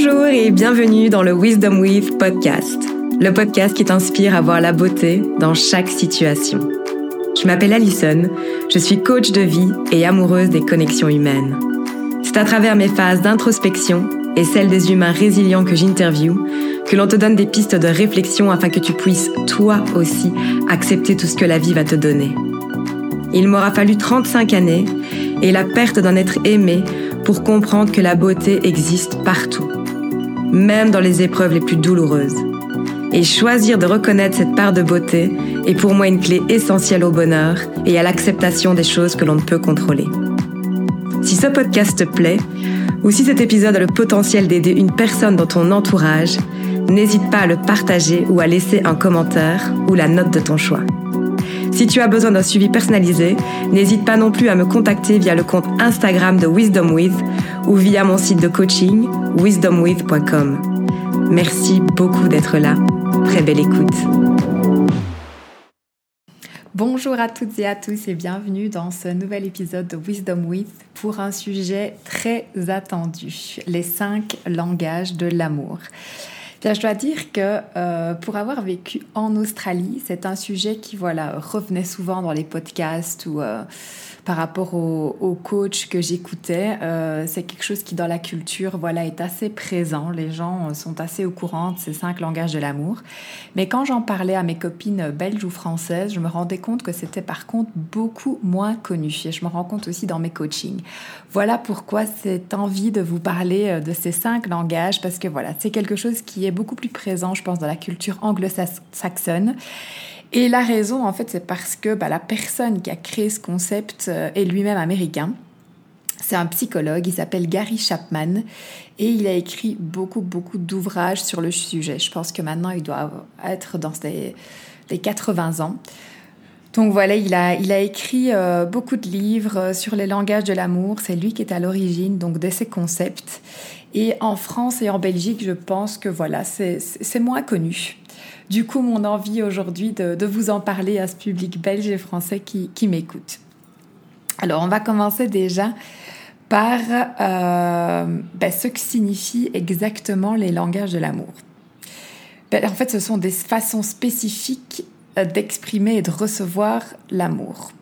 Bonjour et bienvenue dans le Wisdom With podcast, le podcast qui t'inspire à voir la beauté dans chaque situation. Je m'appelle Alison, je suis coach de vie et amoureuse des connexions humaines. C'est à travers mes phases d'introspection et celles des humains résilients que j'interviewe que l'on te donne des pistes de réflexion afin que tu puisses, toi aussi, accepter tout ce que la vie va te donner. Il m'aura fallu 35 années et la perte d'un être aimé pour comprendre que la beauté existe partout, même dans les épreuves les plus douloureuses. Et choisir de reconnaître cette part de beauté est pour moi une clé essentielle au bonheur et à l'acceptation des choses que l'on ne peut contrôler. Si ce podcast te plaît, ou si cet épisode a le potentiel d'aider une personne dans ton entourage, n'hésite pas à le partager ou à laisser un commentaire ou la note de ton choix. Si tu as besoin d'un suivi personnalisé, n'hésite pas non plus à me contacter via le compte Instagram de Wisdom With ou via mon site de coaching wisdomwith.com. Merci beaucoup d'être là. Très belle écoute. Bonjour à toutes et à tous et bienvenue dans ce nouvel épisode de Wisdom With pour un sujet très attendu, les cinq langages de l'amour je dois dire que euh, pour avoir vécu en Australie, c'est un sujet qui voilà revenait souvent dans les podcasts ou euh, par rapport au, au coach que j'écoutais, euh, c'est quelque chose qui dans la culture voilà est assez présent. Les gens sont assez au courant de ces cinq langages de l'amour. Mais quand j'en parlais à mes copines belges ou françaises, je me rendais compte que c'était par contre beaucoup moins connu. Et je me rends compte aussi dans mes coachings. Voilà pourquoi cette envie de vous parler euh, de ces cinq langages, parce que voilà, c'est quelque chose qui est beaucoup plus présent, je pense, dans la culture anglo-saxonne. Et la raison, en fait, c'est parce que bah, la personne qui a créé ce concept euh, est lui-même américain. C'est un psychologue, il s'appelle Gary Chapman et il a écrit beaucoup, beaucoup d'ouvrages sur le sujet. Je pense que maintenant, il doit être dans les 80 ans. Donc voilà, il a, il a écrit euh, beaucoup de livres euh, sur les langages de l'amour. C'est lui qui est à l'origine donc de ces concepts. Et en France et en Belgique, je pense que voilà, c'est moins connu. Du coup, mon envie aujourd'hui de, vous en parler à ce public belge et français qui, m'écoute. Alors, on va commencer déjà par euh, ben, ce que signifient exactement les langages de l'amour. Ben, en fait, ce sont des façons spécifiques d'exprimer et de recevoir l'amour.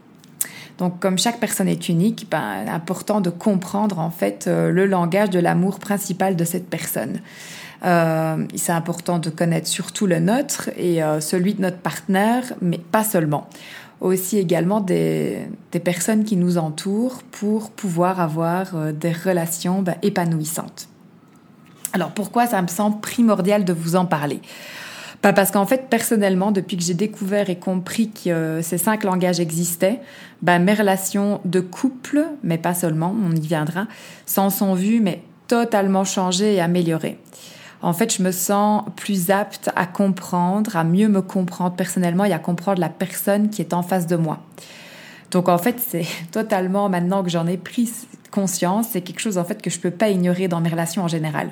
Donc, comme chaque personne est unique, ben, important de comprendre en fait euh, le langage de l'amour principal de cette personne. Euh, c'est important de connaître surtout le nôtre et euh, celui de notre partenaire, mais pas seulement. Aussi également des, personnes qui nous entourent pour pouvoir avoir euh, des relations ben, épanouissantes. Alors pourquoi ça me semble primordial de vous en parler? Pas parce qu'en fait, personnellement, depuis que j'ai découvert et compris que ces cinq langages existaient, ben, mes relations de couple, mais pas seulement, on y viendra, s'en sont vues, mais totalement changées et améliorées en fait, je me sens plus apte à comprendre, à mieux me comprendre personnellement et à comprendre la personne qui est en face de moi. Donc en fait, c'est totalement maintenant que j'en ai pris conscience, c'est quelque chose en fait que je peux pas ignorer dans mes relations en général.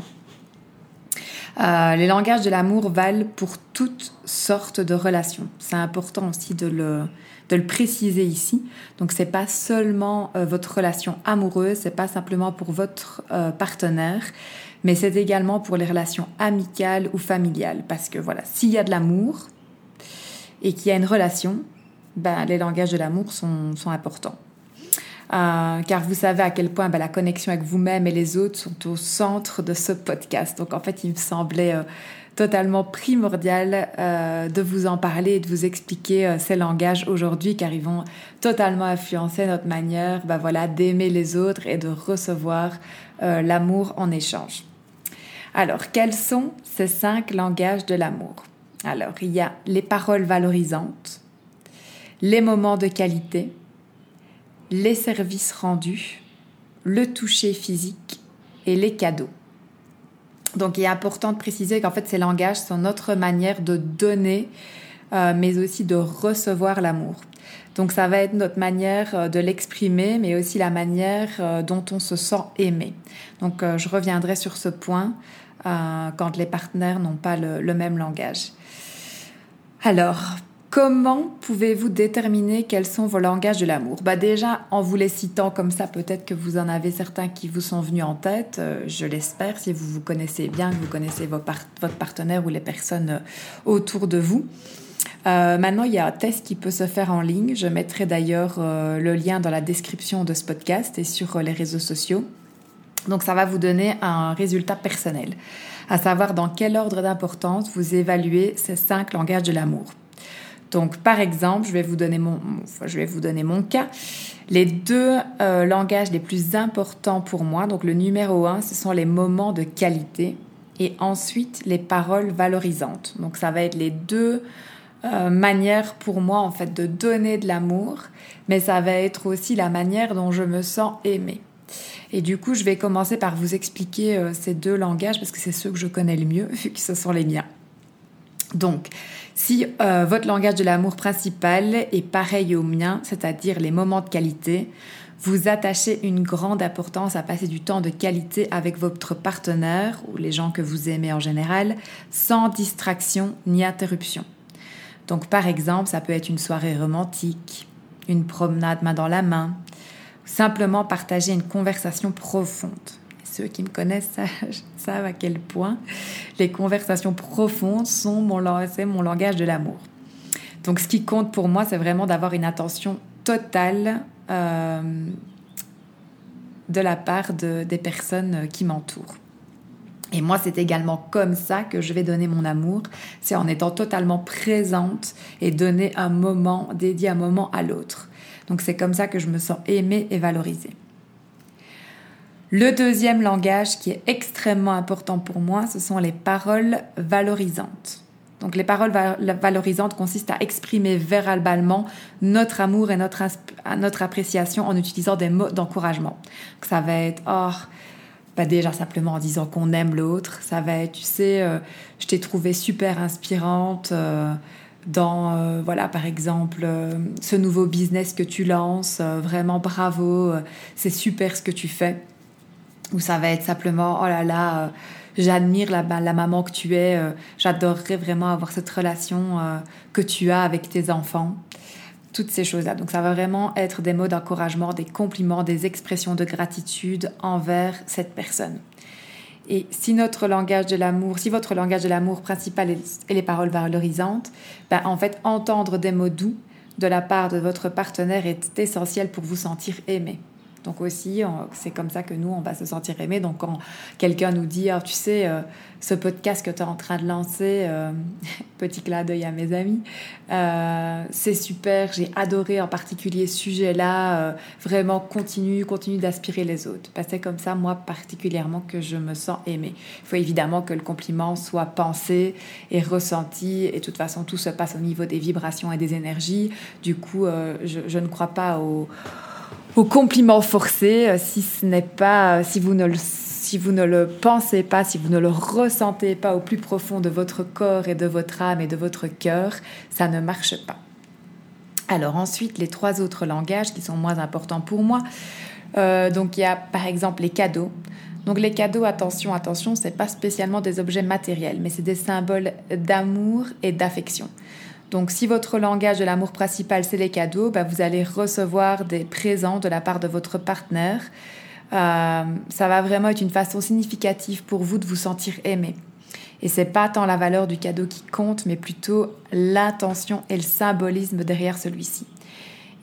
Euh, les langages de l'amour valent pour toutes sortes de relations. C'est important aussi de le, de le préciser ici. Donc c'est pas seulement euh, votre relation amoureuse, c'est pas simplement pour votre euh, partenaire, mais c'est également pour les relations amicales ou familiales. Parce que voilà, s'il y a de l'amour et qu'il y a une relation, ben, les langages de l'amour sont, sont importants. Euh, car vous savez à quel point ben, la connexion avec vous-même et les autres sont au centre de ce podcast. Donc en fait, il me semblait euh, totalement primordial euh, de vous en parler et de vous expliquer ces langages aujourd'hui, car ils vont totalement influencer notre manière ben, voilà, d'aimer les autres et de recevoir l'amour en échange. Alors, quels sont ces cinq langages de l'amour? Alors, il y a les paroles valorisantes, les moments de qualité, les services rendus, le toucher physique et les cadeaux. Donc, il est important de préciser qu'en fait, ces langages sont notre manière de donner, euh, mais aussi de recevoir l'amour. Donc, ça va être notre manière euh, de l'exprimer, mais aussi la manière euh, dont on se sent aimé. Donc, je reviendrai sur ce point quand les partenaires n'ont pas le, même langage. Alors, Comment pouvez-vous déterminer quels sont vos langages de l'amour? Bah Déjà, en vous les citant comme ça, peut-être que vous en avez certains qui vous sont venus en tête, euh, je l'espère, si vous vous connaissez bien, que vous connaissez votre partenaire ou les personnes euh, autour de vous. Euh, maintenant, il y a un test qui peut se faire en ligne. Je mettrai d'ailleurs le lien dans la description de ce podcast et sur les réseaux sociaux. Donc, ça va vous donner un résultat personnel, à savoir dans quel ordre d'importance vous évaluez ces cinq langages de l'amour. Donc, par exemple, je vais vous donner mon, je vais vous donner mon cas. Les deux euh, langages les plus importants pour moi, donc le numéro un, ce sont les moments de qualité et ensuite les paroles valorisantes. Donc, ça va être les deux euh, manières pour moi, en fait, de donner de l'amour, mais ça va être aussi la manière dont je me sens aimée. Et du coup, je vais commencer par vous expliquer euh, ces deux langages parce que c'est ceux que je connais le mieux, vu que ce sont les miens. Donc, si euh, votre langage de l'amour principal est pareil au mien, c'est-à-dire les moments de qualité, vous attachez une grande importance à passer du temps de qualité avec votre partenaire ou les gens que vous aimez en général, sans distraction ni interruption. Donc par exemple, ça peut être une soirée romantique, une promenade main dans la main, simplement partager une conversation profonde ceux qui me connaissent savent, à quel point les conversations profondes sont mon, langage de l'amour. Donc ce qui compte pour moi, c'est vraiment d'avoir une attention totale euh, de la part des personnes qui m'entourent. Et moi, c'est également comme ça que je vais donner mon amour. C'est en étant totalement présente et donner un moment, dédié un moment à l'autre. Donc c'est comme ça que je me sens aimée et valorisée. Le deuxième langage qui est extrêmement important pour moi, ce sont les paroles valorisantes. Donc les paroles valorisantes consistent à exprimer verbalement notre amour et notre, notre appréciation en utilisant des mots d'encouragement. Ça va être oh, bah déjà simplement en disant qu'on aime l'autre. Ça va être, tu sais, euh, je t'ai trouvé super inspirante euh, dans, euh, voilà, par exemple, ce nouveau business que tu lances. vraiment bravo, c'est super ce que tu fais où ça va être simplement oh là là, euh, j'admire la, la, maman que tu es, euh, j'adorerais vraiment avoir cette relation euh, que tu as avec tes enfants. Toutes ces choses-là. Donc ça va vraiment être des mots d'encouragement, des compliments, des expressions de gratitude envers cette personne. Et si notre langage de l'amour, si votre langage de l'amour principal est, les paroles valorisantes, ben en fait entendre des mots doux de la part de votre partenaire est essentiel pour vous sentir aimé. Donc aussi, c'est comme ça que nous, on va se sentir aimé. Donc quand quelqu'un nous dit, ah, tu sais, euh, ce podcast que tu es en train de lancer, euh, petit clin d'œil à mes amis, euh, c'est super, j'ai adoré en particulier ce sujet-là, vraiment continue, continue d'aspirer les autres. Parce c'est comme ça, moi particulièrement, que je me sens aimée. Il faut évidemment que le compliment soit pensé et ressenti, et de toute façon, tout se passe au niveau des vibrations et des énergies. Du coup, je, je ne crois pas au au compliment forcé, euh, si ce n'est pas, euh, si vous ne le si vous ne le pensez pas, si vous ne le ressentez pas au plus profond de votre corps et de votre âme et de votre cœur, ça ne marche pas. Alors ensuite, les trois autres langages qui sont moins importants pour moi. Euh, donc il y a par exemple les cadeaux. Donc les cadeaux, attention, attention, c'est pas spécialement des objets matériels, mais c'est des symboles d'amour et d'affection. Donc si votre langage de l'amour principal, c'est les cadeaux, bah, vous allez recevoir des présents de la part de votre partenaire. Euh, ça va vraiment être une façon significative pour vous de vous sentir aimé. Et c'est pas tant la valeur du cadeau qui compte, mais plutôt l'intention et le symbolisme derrière celui-ci.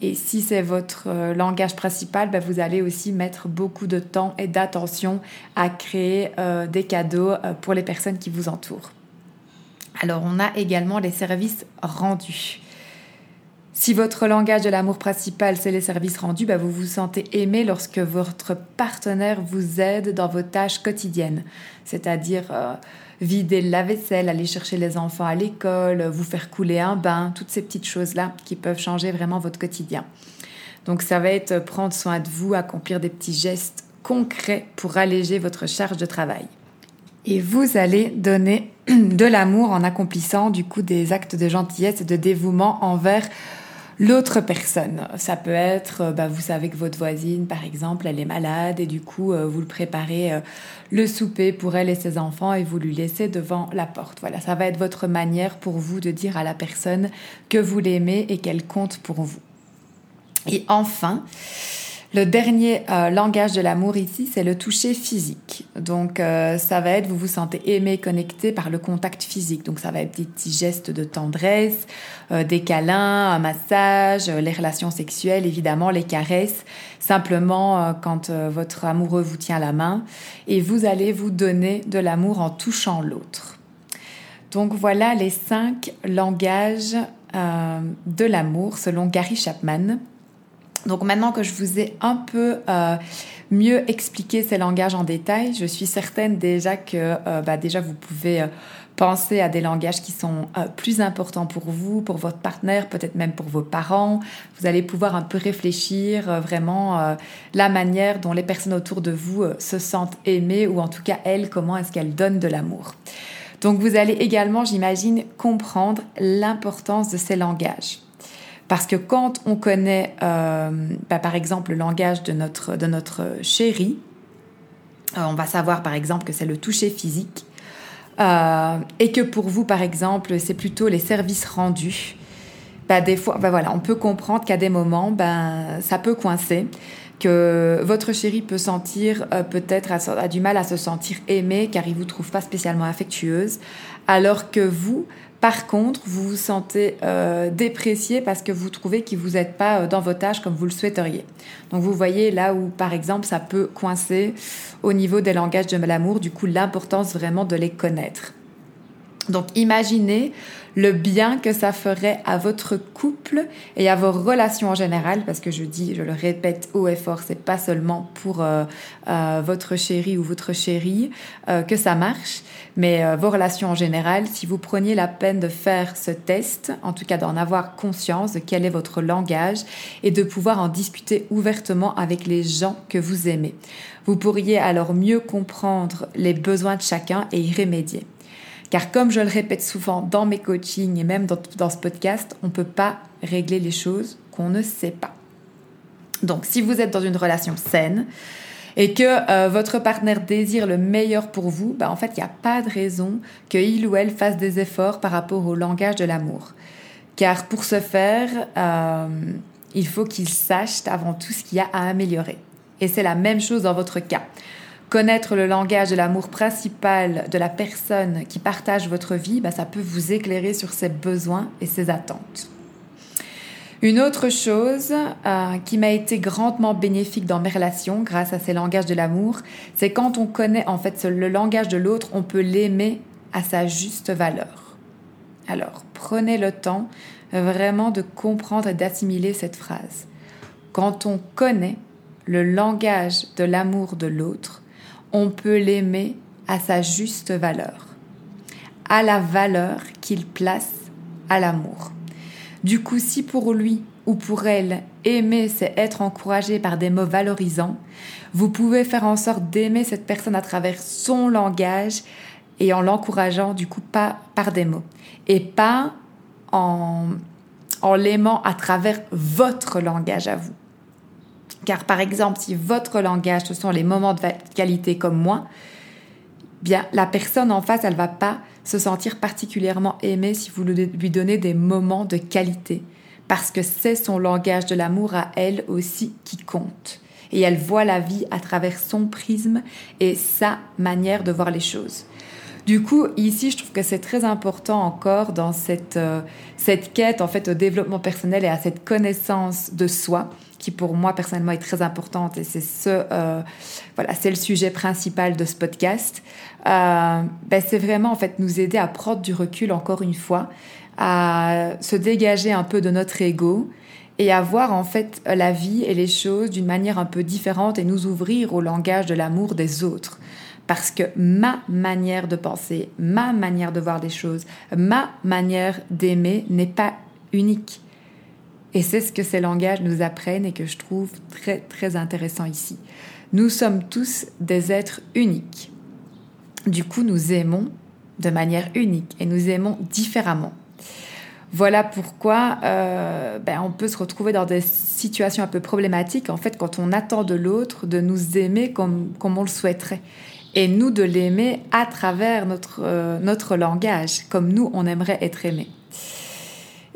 Et si c'est votre euh, langage principal, bah, vous allez aussi mettre beaucoup de temps et d'attention à créer euh, des cadeaux pour les personnes qui vous entourent. Alors on a également les services rendus. Si votre langage de l'amour principal, c'est les services rendus, bah, vous vous sentez aimé lorsque votre partenaire vous aide dans vos tâches quotidiennes, c'est-à-dire euh, vider la vaisselle, aller chercher les enfants à l'école, vous faire couler un bain, toutes ces petites choses-là qui peuvent changer vraiment votre quotidien. Donc ça va être prendre soin de vous, accomplir des petits gestes concrets pour alléger votre charge de travail. Et vous allez donner de l'amour en accomplissant du coup des actes de gentillesse et de dévouement envers l'autre personne. Ça peut être, euh, bah, vous savez que votre voisine, par exemple, elle est malade et du coup, euh, vous le préparez euh, le souper pour elle et ses enfants et vous lui laissez devant la porte. Voilà, ça va être votre manière pour vous de dire à la personne que vous l'aimez et qu'elle compte pour vous. Et enfin, le dernier euh, langage de l'amour ici, c'est le toucher physique. Donc euh, ça va être, vous vous sentez aimé, connecté par le contact physique. Donc ça va être des petits gestes de tendresse, euh, des câlins, un massage, les relations sexuelles, évidemment, les caresses. Simplement quand votre amoureux vous tient la main et vous allez vous donner de l'amour en touchant l'autre. Donc voilà les cinq langages de l'amour selon Gary Chapman. Donc maintenant que je vous ai un peu euh, mieux expliqué ces langages en détail, je suis certaine déjà que euh, bah déjà vous pouvez euh, penser à des langages qui sont plus importants pour vous, pour votre partenaire, peut-être même pour vos parents. Vous allez pouvoir un peu réfléchir vraiment la manière dont les personnes autour de vous se sentent aimées ou en tout cas elles, comment est-ce qu'elles donnent de l'amour. Donc vous allez également, j'imagine, comprendre l'importance de ces langages. Parce que quand on connaît, euh, bah, par exemple, le langage de notre, de notre chéri, euh, on va savoir, par exemple, que c'est le toucher physique. Euh, et que pour vous, par exemple, c'est plutôt les services rendus. Bah, des fois, bah, voilà, on peut comprendre qu'à des moments, ben, ça peut coincer, que votre chéri peut sentir peut-être a, du mal à se sentir aimé car il vous trouve pas spécialement affectueuse, alors que vous, par contre, vous vous sentez euh, déprécié parce que vous trouvez qu'il vous êtes pas euh, dans votre âge comme vous le souhaiteriez. Donc vous voyez là où, par exemple, ça peut coincer au niveau des langages de l'amour, du coup l'importance vraiment de les connaître. Donc imaginez le bien que ça ferait à votre couple et à vos relations en général, parce que je dis, je le répète haut et fort, c'est pas seulement pour euh, euh, votre chéri ou votre chérie euh, que ça marche, mais vos relations en général, si vous preniez la peine de faire ce test, en tout cas d'en avoir conscience de quel est votre langage et de pouvoir en discuter ouvertement avec les gens que vous aimez. Vous pourriez alors mieux comprendre les besoins de chacun et y remédier. Car comme je le répète souvent dans mes coachings et même dans, ce podcast, on ne peut pas régler les choses qu'on ne sait pas. Donc si vous êtes dans une relation saine et que euh, votre partenaire désire le meilleur pour vous, bah, en fait, il n'y a pas de raison qu'il ou elle fasse des efforts par rapport au langage de l'amour. Car pour ce faire, euh, il faut qu'il sache avant tout ce qu'il y a à améliorer. Et c'est la même chose dans votre cas. Connaître le langage de l'amour principal de la personne qui partage votre vie, bah, ça peut vous éclairer sur ses besoins et ses attentes. Une autre chose euh, qui m'a été grandement bénéfique dans mes relations grâce à ces langages de l'amour, c'est quand on connaît en fait le langage de l'autre, on peut l'aimer à sa juste valeur. Alors, prenez le temps vraiment de comprendre et d'assimiler cette phrase. Quand on connaît le langage de l'amour de l'autre, on peut l'aimer à sa juste valeur, à la valeur qu'il place à l'amour. Du coup, si pour lui ou pour elle, aimer, c'est être encouragé par des mots valorisants, vous pouvez faire en sorte d'aimer cette personne à travers son langage et en l'encourageant du coup pas par des mots et pas en, en l'aimant à travers votre langage à vous. Car par exemple, si votre langage, ce sont les moments de qualité comme moi, bien la personne en face, elle va pas se sentir particulièrement aimée si vous lui donnez des moments de qualité. Parce que c'est son langage de l'amour à elle aussi qui compte. Et elle voit la vie à travers son prisme et sa manière de voir les choses. Du coup, ici, je trouve que c'est très important encore dans cette, euh, cette quête en fait au développement personnel et à cette connaissance de soi qui pour moi personnellement est très importante et c'est ce euh, voilà c'est le sujet principal de ce podcast. Euh, ben, c'est vraiment en fait nous aider à prendre du recul encore une fois, à se dégager un peu de notre ego et à voir en fait la vie et les choses d'une manière un peu différente et nous ouvrir au langage de l'amour des autres. Parce que ma manière de penser, ma manière de voir les choses, ma manière d'aimer n'est pas unique. Et c'est ce que ces langages nous apprennent et que je trouve très très intéressant ici. Nous sommes tous des êtres uniques. Du coup, nous aimons de manière unique et nous aimons différemment. Voilà pourquoi euh, ben, on peut se retrouver dans des situations un peu problématiques, en fait, quand on attend de l'autre de nous aimer comme, comme on le souhaiterait. Et nous de l'aimer à travers notre, euh, notre langage, comme nous, on aimerait être aimé.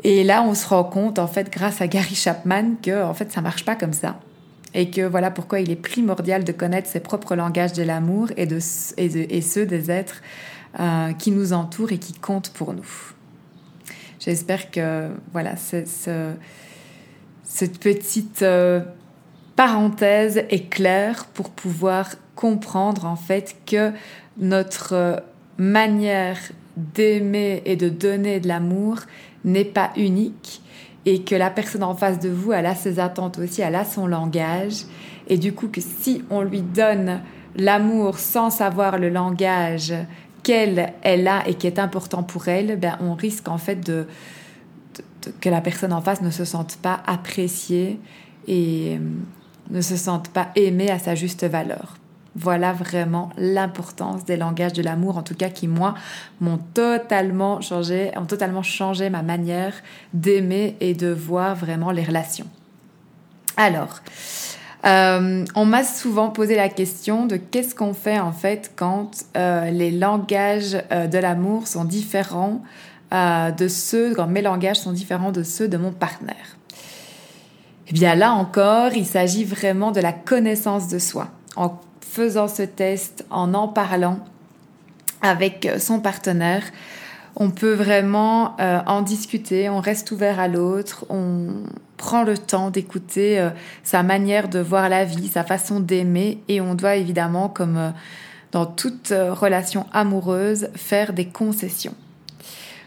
Et là, on se rend compte, en fait, grâce à Gary Chapman, que en fait, ça marche pas comme ça. Et que voilà pourquoi il est primordial de connaître ses propres langages de l'amour et, de, et, ceux des êtres euh, qui nous entourent et qui comptent pour nous. J'espère que voilà, ce, cette petite euh, parenthèse est claire pour pouvoir comprendre en fait que notre manière d'aimer et de donner de l'amour n'est pas unique et que la personne en face de vous, elle a ses attentes aussi, elle a son langage et du coup que si on lui donne l'amour sans savoir le langage qu'elle elle a et qui est important pour elle, ben on risque en fait de, que la personne en face ne se sente pas appréciée et euh, ne se sente pas aimée à sa juste valeur. Voilà vraiment l'importance des langages de l'amour, en tout cas qui moi m'ont totalement changé, ont totalement changé ma manière d'aimer et de voir vraiment les relations. Alors, euh, on m'a souvent posé la question de qu'est-ce qu'on fait en fait quand euh, les langages euh, de l'amour sont différents de ceux, quand mes langages sont différents de ceux de mon partenaire. Eh bien là encore, il s'agit vraiment de la connaissance de soi. Faisant ce test, en en parlant avec son partenaire, on peut vraiment en discuter, on reste ouvert à l'autre, on, prend le temps d'écouter euh, sa manière de voir la vie, sa façon d'aimer et on doit évidemment, comme euh, dans toute euh, relation amoureuse, faire des concessions.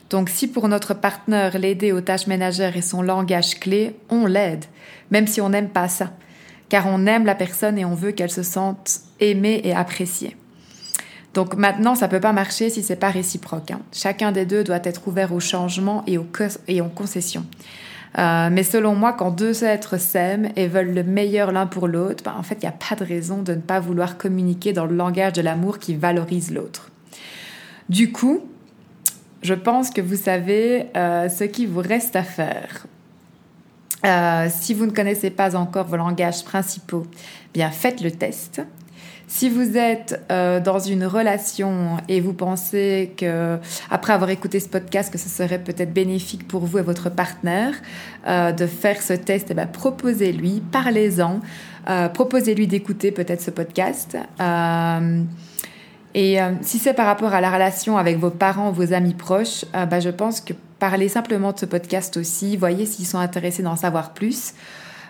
Donc si pour notre partenaire l'aider aux tâches ménagères est son langage clé, on l'aide, même si on n'aime pas ça, car on aime la personne et on veut qu'elle se sente aimée et appréciée. Donc maintenant, ça peut pas marcher si c'est pas réciproque. Hein. Chacun des deux doit être ouvert au changement et, aux concessions. Euh, mais selon moi, quand deux êtres s'aiment et veulent le meilleur l'un pour l'autre, ben, en fait, il n'y a pas de raison de ne pas vouloir communiquer dans le langage de l'amour qui valorise l'autre. Du coup, je pense que vous savez euh, ce qu'il vous reste à faire. Euh, si vous ne connaissez pas encore vos langages principaux, bien faites le test. Si vous êtes euh, dans une relation et vous pensez que, après avoir écouté ce podcast, que ce serait peut-être bénéfique pour vous et votre partenaire euh, de faire ce test, eh ben, proposez-lui, parlez-en, euh, proposez-lui d'écouter peut-être ce podcast. et si c'est par rapport à la relation avec vos parents, vos amis proches, ben, je pense que parlez simplement de ce podcast aussi, voyez s'ils sont intéressés d'en savoir plus.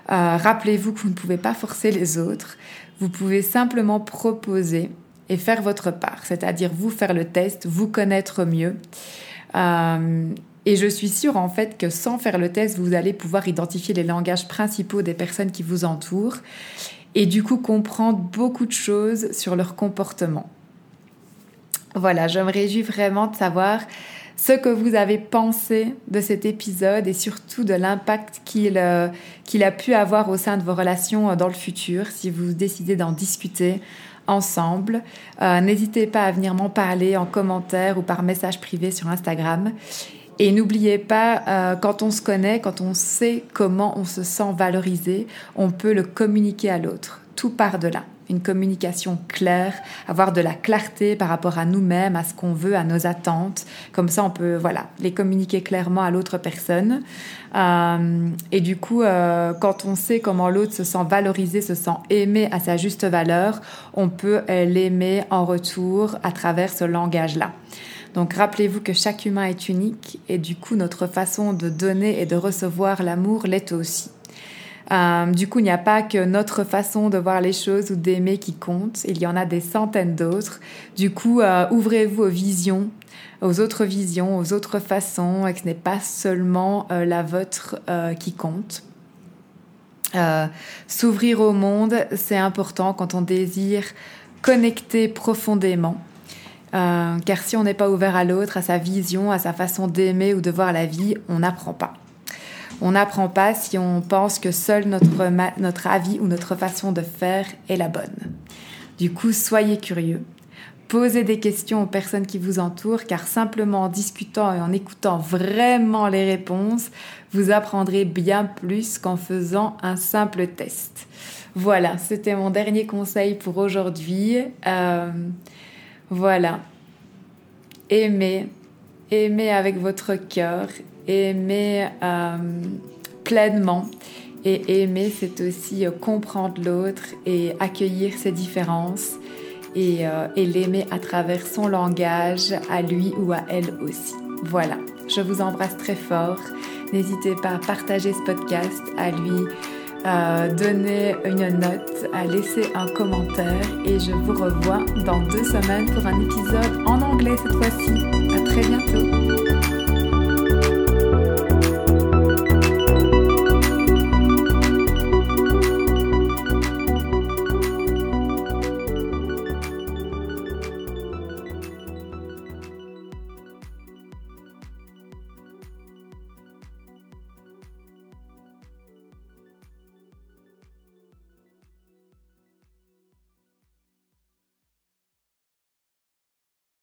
Rappelez-vous que vous ne pouvez pas forcer les autres. Vous pouvez simplement proposer et faire votre part, c'est-à-dire vous faire le test, vous connaître mieux. Euh, et je suis sûre en fait que sans faire le test, vous allez pouvoir identifier les langages principaux des personnes qui vous entourent et du coup comprendre beaucoup de choses sur leur comportement. Voilà, je me réjouis vraiment de savoir ce que vous avez pensé de cet épisode et surtout de l'impact qu'il euh, a pu avoir au sein de vos relations euh, dans le futur si vous décidez d'en discuter ensemble. Euh, n'hésitez pas à venir m'en parler en commentaire ou par message privé sur Instagram. Et n'oubliez pas, quand on se connaît, quand on sait comment on se sent valorisé, on peut le communiquer à l'autre. Tout part de là une communication claire, avoir de la clarté par rapport à nous-mêmes, à ce qu'on veut, à nos attentes. Comme ça, on peut voilà les communiquer clairement à l'autre personne. Euh, et du coup, euh, quand on sait comment l'autre se sent valorisé, se sent aimé à sa juste valeur, on peut l'aimer en retour à travers ce langage-là. Donc rappelez-vous que chaque humain est unique et du coup notre façon de donner et de recevoir l'amour l'est aussi. Euh, du coup, il n'y a pas que notre façon de voir les choses ou d'aimer qui compte, il y en a des centaines d'autres. Du coup, euh, ouvrez-vous aux visions, aux autres visions, aux autres façons, et que ce n'est pas seulement euh, la vôtre qui compte. S'ouvrir au monde, c'est important quand on désire connecter profondément. car si on n'est pas ouvert à l'autre, à sa vision, à sa façon d'aimer ou de voir la vie, on n'apprend pas. On n'apprend pas si on pense que seul notre, notre avis ou notre façon de faire est la bonne. Du coup, soyez curieux. Posez des questions aux personnes qui vous entourent car simplement en discutant et en écoutant vraiment les réponses, vous apprendrez bien plus qu'en faisant un simple test. Voilà, c'était mon dernier conseil pour aujourd'hui. Euh, voilà. Aimez, aimez avec votre cœur, aimez euh, pleinement. Et aimer, c'est aussi euh, comprendre l'autre et accueillir ses différences et, et l'aimer à travers son langage, à lui ou à elle aussi. Voilà, je vous embrasse très fort. N'hésitez pas à partager ce podcast, à lui donner une note, à laisser un commentaire et je vous revois dans deux semaines pour un épisode en anglais cette fois-ci. À très bientôt.